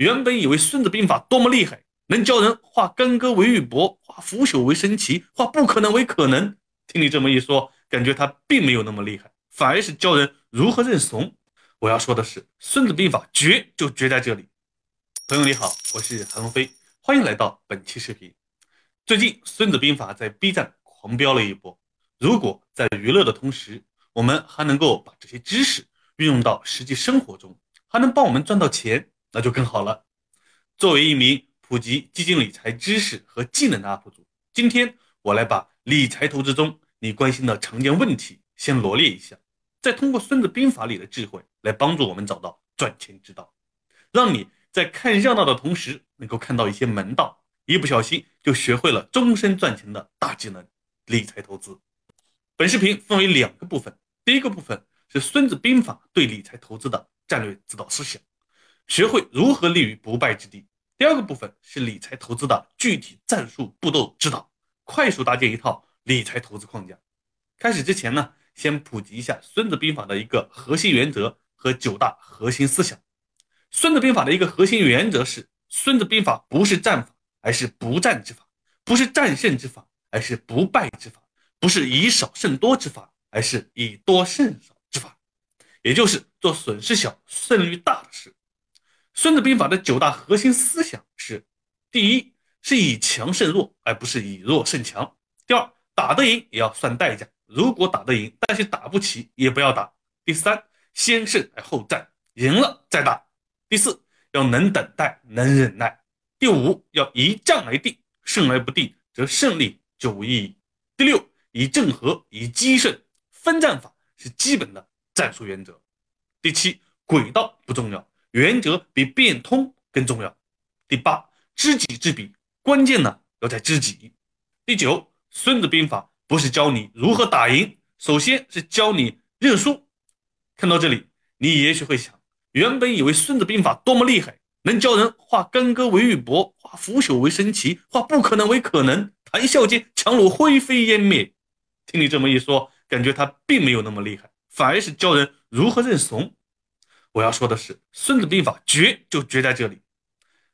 原本以为《孙子兵法》多么厉害，能教人化干戈为玉帛，化腐朽为神奇，化不可能为可能。听你这么一说，感觉他并没有那么厉害，反而是教人如何认怂。我要说的是，《孙子兵法》绝就绝在这里。朋友你好，我是韩龙飞，欢迎来到本期视频。最近，《孙子兵法》在 B 站狂飙了一波。如果在娱乐的同时，我们还能够把这些知识运用到实际生活中，还能帮我们赚到钱，那就更好了。作为一名普及基金理财知识和技能的 UP 主，今天我来把理财投资中你关心的常见问题先罗列一下，再通过《孙子兵法》里的智慧来帮助我们找到赚钱之道，让你在看热闹的同时能够看到一些门道，一不小心就学会了终身赚钱的大技能——理财投资。本视频分为两个部分，第一个部分是《孙子兵法》对理财投资的战略指导思想，学会如何立于不败之地；第二个部分是理财投资的具体战术步骤指导，快速搭建一套理财投资框架。开始之前呢，先普及一下《孙子兵法》的一个核心原则和九大核心思想。《孙子兵法》的一个核心原则是：《孙子兵法》不是战法，而是不战之法；不是战胜之法，而是不败之法。不是以少胜多之法，而是以多胜少之法，也就是做损失小、胜率大的事。孙子兵法的九大核心思想是：第一，是以强胜弱，而不是以弱胜强；第二，打得赢也要算代价，如果打得赢，但是打不起也不要打；第三，先胜而后战，赢了再打；第四，要能等待、能忍耐；第五，要一战而定，胜而不定，则胜利就无意义；第六。以正和，以奇胜，分战法是基本的战术原则。第七，轨道不重要，原则比变通更重要。第八，知己知彼，关键呢要在知己。第九，孙子兵法不是教你如何打赢，首先是教你认输。看到这里，你也许会想，原本以为孙子兵法多么厉害，能教人化干戈为玉帛，化腐朽为神奇，化不可能为可能，谈笑间强弩灰飞烟灭。听你这么一说，感觉他并没有那么厉害，反而是教人如何认怂。我要说的是，《孙子兵法》绝就绝在这里，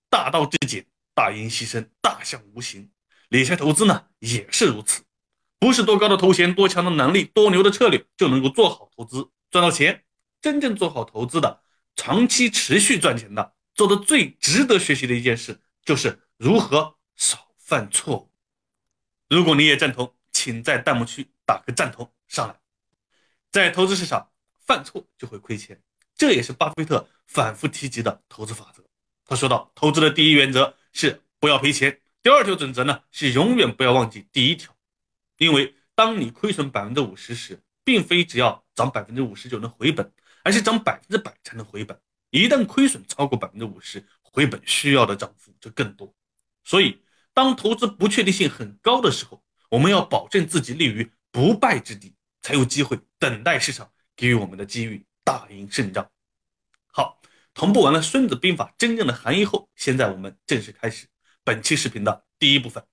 大道至简，大音希声，大象无形。理财投资呢也是如此，不是多高的头衔、多强的能力、多牛的策略就能够做好投资赚到钱。真正做好投资的，长期持续赚钱的，做的最值得学习的一件事，就是如何少犯错误。如果你也赞同。请在弹幕区打个赞同上来。在投资市场，犯错就会亏钱，这也是巴菲特反复提及的投资法则。他说到，投资的第一原则是不要赔钱，第二条准则呢是永远不要忘记第一条。因为当你亏损百分之五十时，并非只要涨百分之五十就能回本，而是涨百分之百才能回本。一旦亏损超过百分之五十，回本需要的涨幅就更多。所以，当投资不确定性很高的时候，我们要保证自己立于不败之地，才有机会等待市场给予我们的机遇，大赢胜仗。好，同步完了《孙子兵法》真正的含义后，现在我们正式开始本期视频的第一部分，《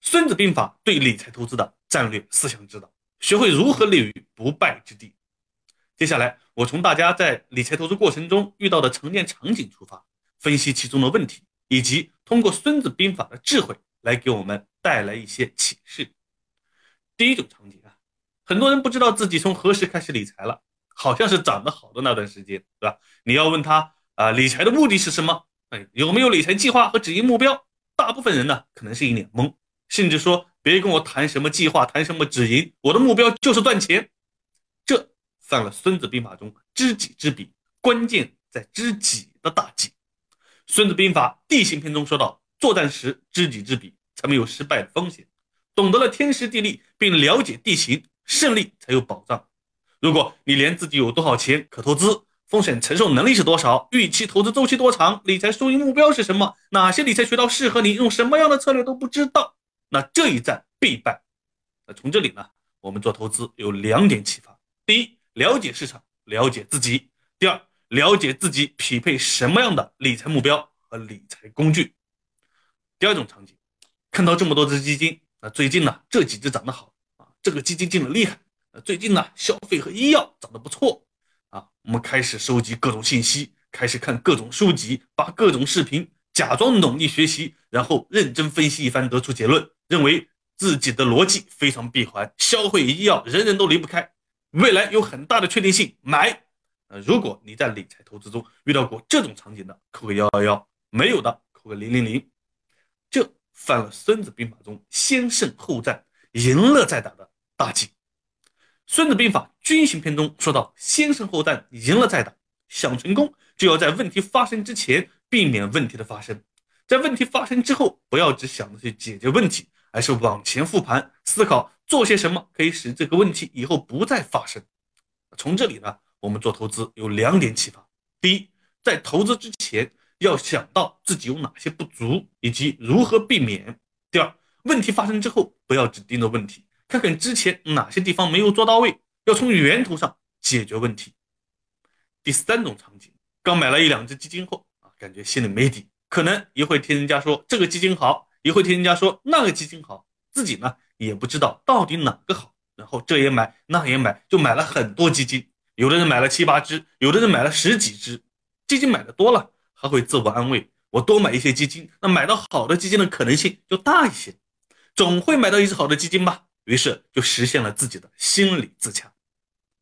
孙子兵法》对理财投资的战略思想指导，学会如何立于不败之地。接下来，我从大家在理财投资过程中遇到的常见场景出发，分析其中的问题，以及通过《孙子兵法》的智慧。来给我们带来一些启示。第一种场景啊，很多人不知道自己从何时开始理财了，好像是涨得好的那段时间，对吧？你要问他啊，理财的目的是什么？哎，有没有理财计划和止盈目标？大部分人呢，可能是一脸懵，甚至说别跟我谈什么计划，谈什么止盈，我的目标就是赚钱。这犯了《孙子兵法》中知己知彼，关键在知己的大忌。《孙子兵法·地形篇》中说到。作战时知己知彼，才没有失败的风险。懂得了天时地利，并了解地形，胜利才有保障。如果你连自己有多少钱可投资、风险承受能力是多少、预期投资周期多长、理财收益目标是什么、哪些理财渠道适合你、用什么样的策略都不知道，那这一战必败。那从这里呢，我们做投资有两点启发：第一，了解市场，了解自己；第二，了解自己匹配什么样的理财目标和理财工具。第二种场景，看到这么多只基金，啊，最近呢这几只涨得好啊，这个基金进的厉害，最近呢消费和医药涨得不错，啊，我们开始收集各种信息，开始看各种书籍，把各种视频，假装努力学习，然后认真分析一番，得出结论，认为自己的逻辑非常闭环，消费医药人人都离不开，未来有很大的确定性，买。呃，如果你在理财投资中遇到过这种场景的，扣个幺幺幺；没有的，扣个零零零。这犯了《孙子兵法》中先胜后战、赢了再打的大忌。《孙子兵法·军行篇》中说到：“先胜后战，赢了再打。”想成功，就要在问题发生之前避免问题的发生，在问题发生之后，不要只想着去解决问题，而是往前复盘，思考做些什么可以使这个问题以后不再发生。从这里呢，我们做投资有两点启发：第一，在投资之前要想到自己有哪些不足以及如何避免；第二，问题发生之后，不要只盯着问题，看看之前哪些地方没有做到位，要从源头上解决问题。第三种场景，刚买了一两只基金后啊，感觉心里没底，可能一会听人家说这个基金好，一会听人家说那个基金好，自己呢也不知道到底哪个好，然后这也买那也买，就买了很多基金。有的人买了七八只，有的人买了十几只。基金买的多了，还会自我安慰：我多买一些基金，那买到好的基金的可能性就大一些，总会买到一只好的基金吧。于是就实现了自己的心理自洽。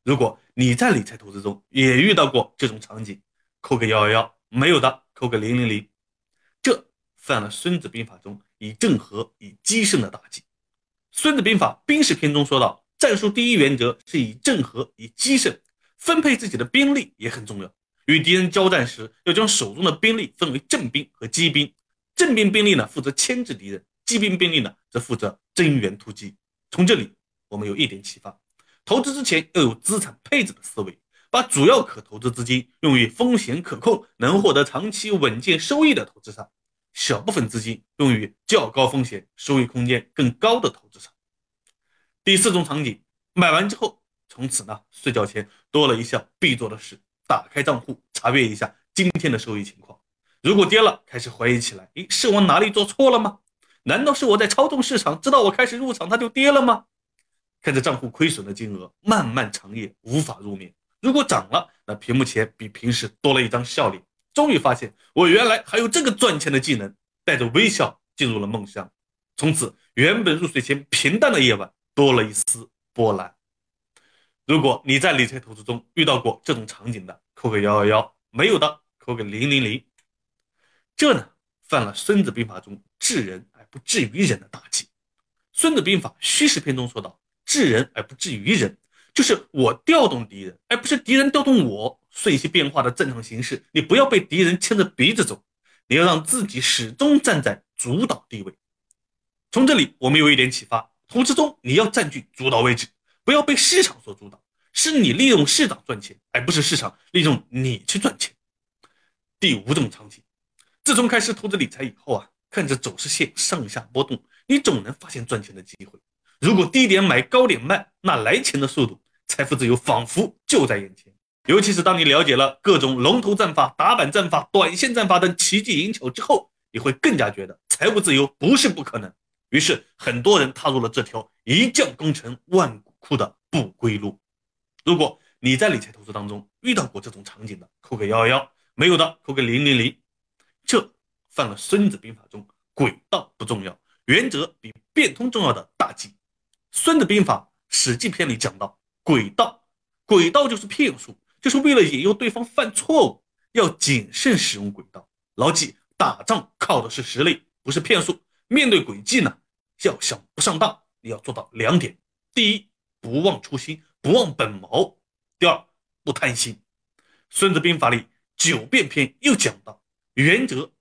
如果你在理财投资中也遇到过这种场景，扣个幺幺幺，没有的扣个零零零，这犯了《孙子兵法》中以正合、以奇胜的大忌。《孙子兵法·兵士篇》中说到，战术第一原则是以正合、以奇胜，分配自己的兵力也很重要。与敌人交战时，要将手中的兵力分为正兵和机兵。正兵兵力呢，负责牵制敌人；机兵兵力呢，则负责增援突击。从这里，我们有一点启发。投资之前要有资产配置的思维，把主要可投资资金用于风险可控、能获得长期稳健收益的投资上，小部分资金用于较高风险、收益空间更高的投资上。第四种场景，买完之后，从此呢，睡觉前多了一项必做的事：打开账户查阅一下今天的收益情况。如果跌了，开始怀疑起来，诶，是我哪里做错了吗？难道是我在操纵市场，直到我开始入场它就跌了吗？看着账户亏损的金额，漫漫长夜无法入眠。如果涨了，那屏幕前比平时多了一张笑脸。终于发现，我原来还有这个赚钱的技能，带着微笑进入了梦乡。从此，原本入睡前平淡的夜晚多了一丝波澜。如果你在理财投资中遇到过这种场景的，扣个幺幺幺；没有的，扣个零零零。这呢，犯了《孙子兵法》中治人不至于人的大忌。《孙子兵法·虚实篇》中说道。治人而不治于人，就是我调动敌人，而不是敌人调动我。瞬息变化的正常形势，你不要被敌人牵着鼻子走，你要让自己始终站在主导地位。从这里，我们有一点启发：投资中你要占据主导位置，不要被市场所主导，是你利用市场赚钱，而不是市场利用你去赚钱。第五种场景，自从开始投资理财以后啊，看着走势线上下波动，你总能发现赚钱的机会。如果低点买高点卖，那来钱的速度，财富自由仿佛就在眼前。尤其是当你了解了各种龙头战法、打板战法、短线战法等奇技淫巧之后，你会更加觉得财务自由不是不可能。于是，很多人踏入了这条一将功成万骨枯的不归路。如果你在理财投资当中遇到过这种场景的，扣个幺幺幺；没有的，扣个零零零。这犯了《孙子兵法》中“诡道不重要，原则比变通重要的大忌。孙子兵法《史记》篇里讲到，诡道，诡道就是骗术，就是为了引诱对方犯错误，要谨慎使用诡道。牢记，打仗靠的是实力，不是骗术。面对诡计呢，要想不上当，你要做到两点：第一，不忘初心，不忘本谋；第二，不贪心。孙子兵法里九变篇又讲到，原则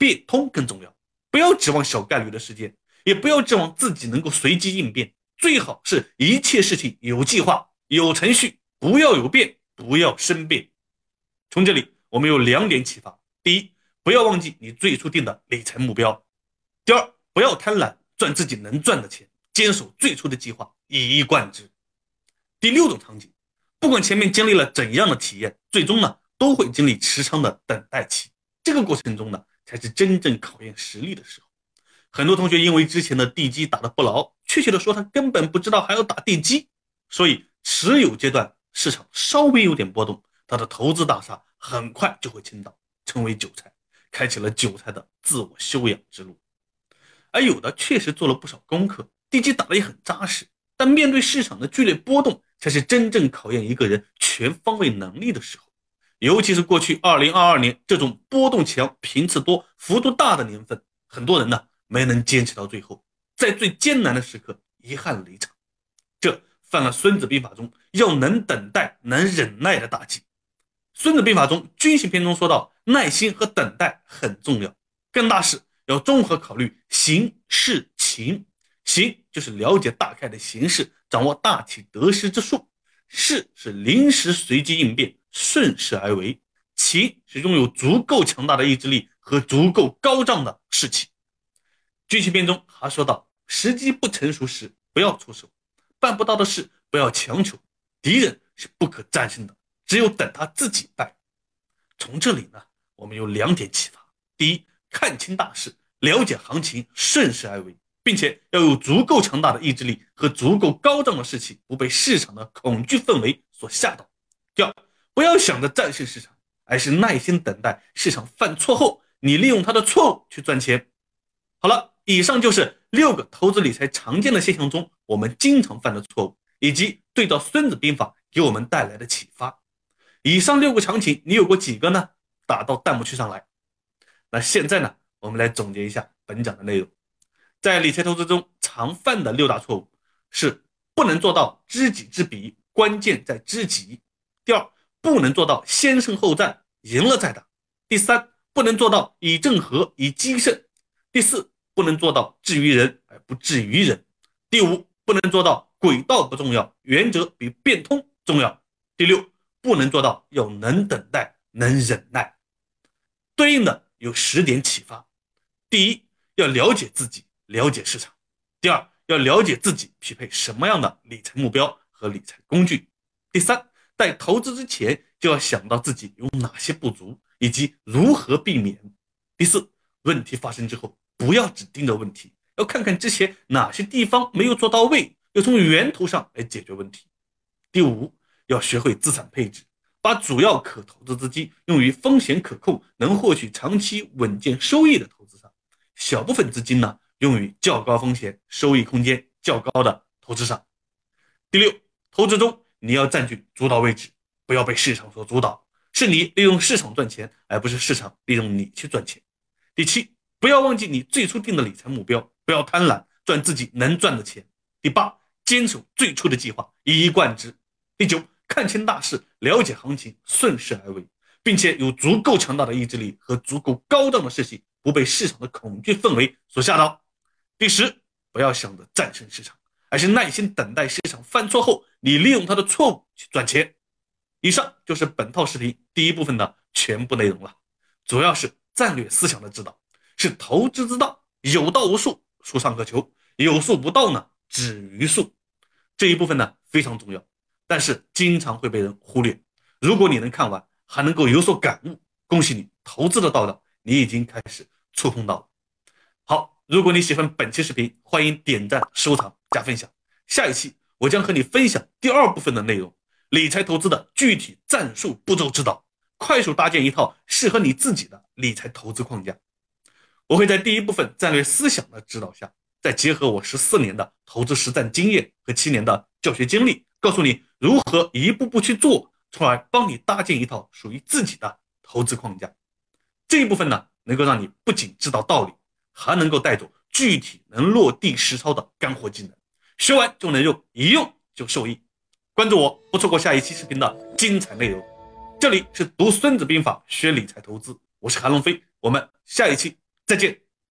变通更重要，不要指望小概率的事件，也不要指望自己能够随机应变。最好是一切事情有计划、有程序，不要有变，不要生变。从这里，我们有两点启发：第一，不要忘记你最初定的理财目标；第二，不要贪婪，赚自己能赚的钱，坚守最初的计划，一以贯之。第六种场景，不管前面经历了怎样的体验，最终呢，都会经历持仓的等待期。这个过程中呢，才是真正考验实力的时候。很多同学因为之前的地基打得不牢，确切的说，他根本不知道还要打地基，所以持有阶段市场稍微有点波动，他的投资大厦很快就会倾倒，成为韭菜，开启了韭菜的自我修养之路。而有的确实做了不少功课，地基打得也很扎实，但面对市场的剧烈波动，才是真正考验一个人全方位能力的时候。尤其是过去二零二二年这种波动强、频次多、幅度大的年份，很多人呢没能坚持到最后，在最艰难的时刻遗憾离场，这犯了《孙子兵法》中要能等待、能忍耐的大忌。《孙子兵法》中军行篇中说到，耐心和等待很重要，干大事要综合考虑形势情。形就是了解大概的形势，掌握大体得失之数；势是临时随机应变。顺势而为，情是拥有足够强大的意志力和足够高涨的士气。军情篇中还说到，时机不成熟时不要出手，办不到的事不要强求，敌人是不可战胜的，只有等他自己败。从这里呢，我们有两点启发：第一，看清大势，了解行情，顺势而为，并且要有足够强大的意志力和足够高涨的士气，不被市场的恐惧氛围所吓倒。第二。不要想着战胜市场，而是耐心等待市场犯错后，你利用它的错误去赚钱。好了，以上就是六个投资理财常见的现象中我们经常犯的错误，以及对照《孙子兵法》给我们带来的启发。以上六个场景，你有过几个呢？打到弹幕区上来。那现在呢，我们来总结一下本讲的内容。在理财投资中常犯的六大错误是：不能做到知己知彼，关键在知己。第二。不能做到先胜后战，赢了再打。第三，不能做到以正合，以奇胜。第四，不能做到治于人而不治于人。第五，不能做到轨道不重要，原则比变通重要。第六，不能做到要能等待，能忍耐。对应的有十点启发：第一，要了解自己，了解市场；第二，要了解自己匹配什么样的理财目标和理财工具；第三。在投资之前，就要想到自己有哪些不足，以及如何避免。第四，问题发生之后，不要只盯着问题，要看看之前哪些地方没有做到位，要从源头上来解决问题。第五，要学会资产配置，把主要可投资资金用于风险可控、能获取长期稳健收益的投资上，小部分资金呢用于较高风险、收益空间较高的投资上。第六，投资中。你要占据主导位置，不要被市场所主导，是你利用市场赚钱，而不是市场利用你去赚钱。第七，不要忘记你最初定的理财目标，不要贪婪赚自己能赚的钱。第八，坚守最初的计划，一以贯之。第九，看清大势，了解行情，顺势而为，并且有足够强大的意志力和足够高档的士气，不被市场的恐惧氛围所吓倒。第十，不要想着战胜市场。而是耐心等待市场犯错后，你利用它的错误去赚钱。以上就是本套视频第一部分的全部内容了，主要是战略思想的指导，是投资之道，有道无术，术上可求；有术不道呢，止于术。这一部分呢非常重要，但是经常会被人忽略。如果你能看完，还能够有所感悟，恭喜你，投资的道道你已经开始触碰到了。好，如果你喜欢本期视频，欢迎点赞、收藏。加分享，下一期我将和你分享第二部分的内容，理财投资的具体战术步骤指导，快速搭建一套适合你自己的理财投资框架。我会在第一部分战略思想的指导下，再结合我十四年的投资实战经验和七年的教学经历，告诉你如何一步步去做，从而帮你搭建一套属于自己的投资框架。这一部分呢，能够让你不仅知道道理，还能够带走具体能落地实操的干货技能。学完就能用，一用就受益。关注我，不错过下一期视频的精彩内容。这里是读《孙子兵法》学理财投资，我是韩龙飞，我们下一期再见。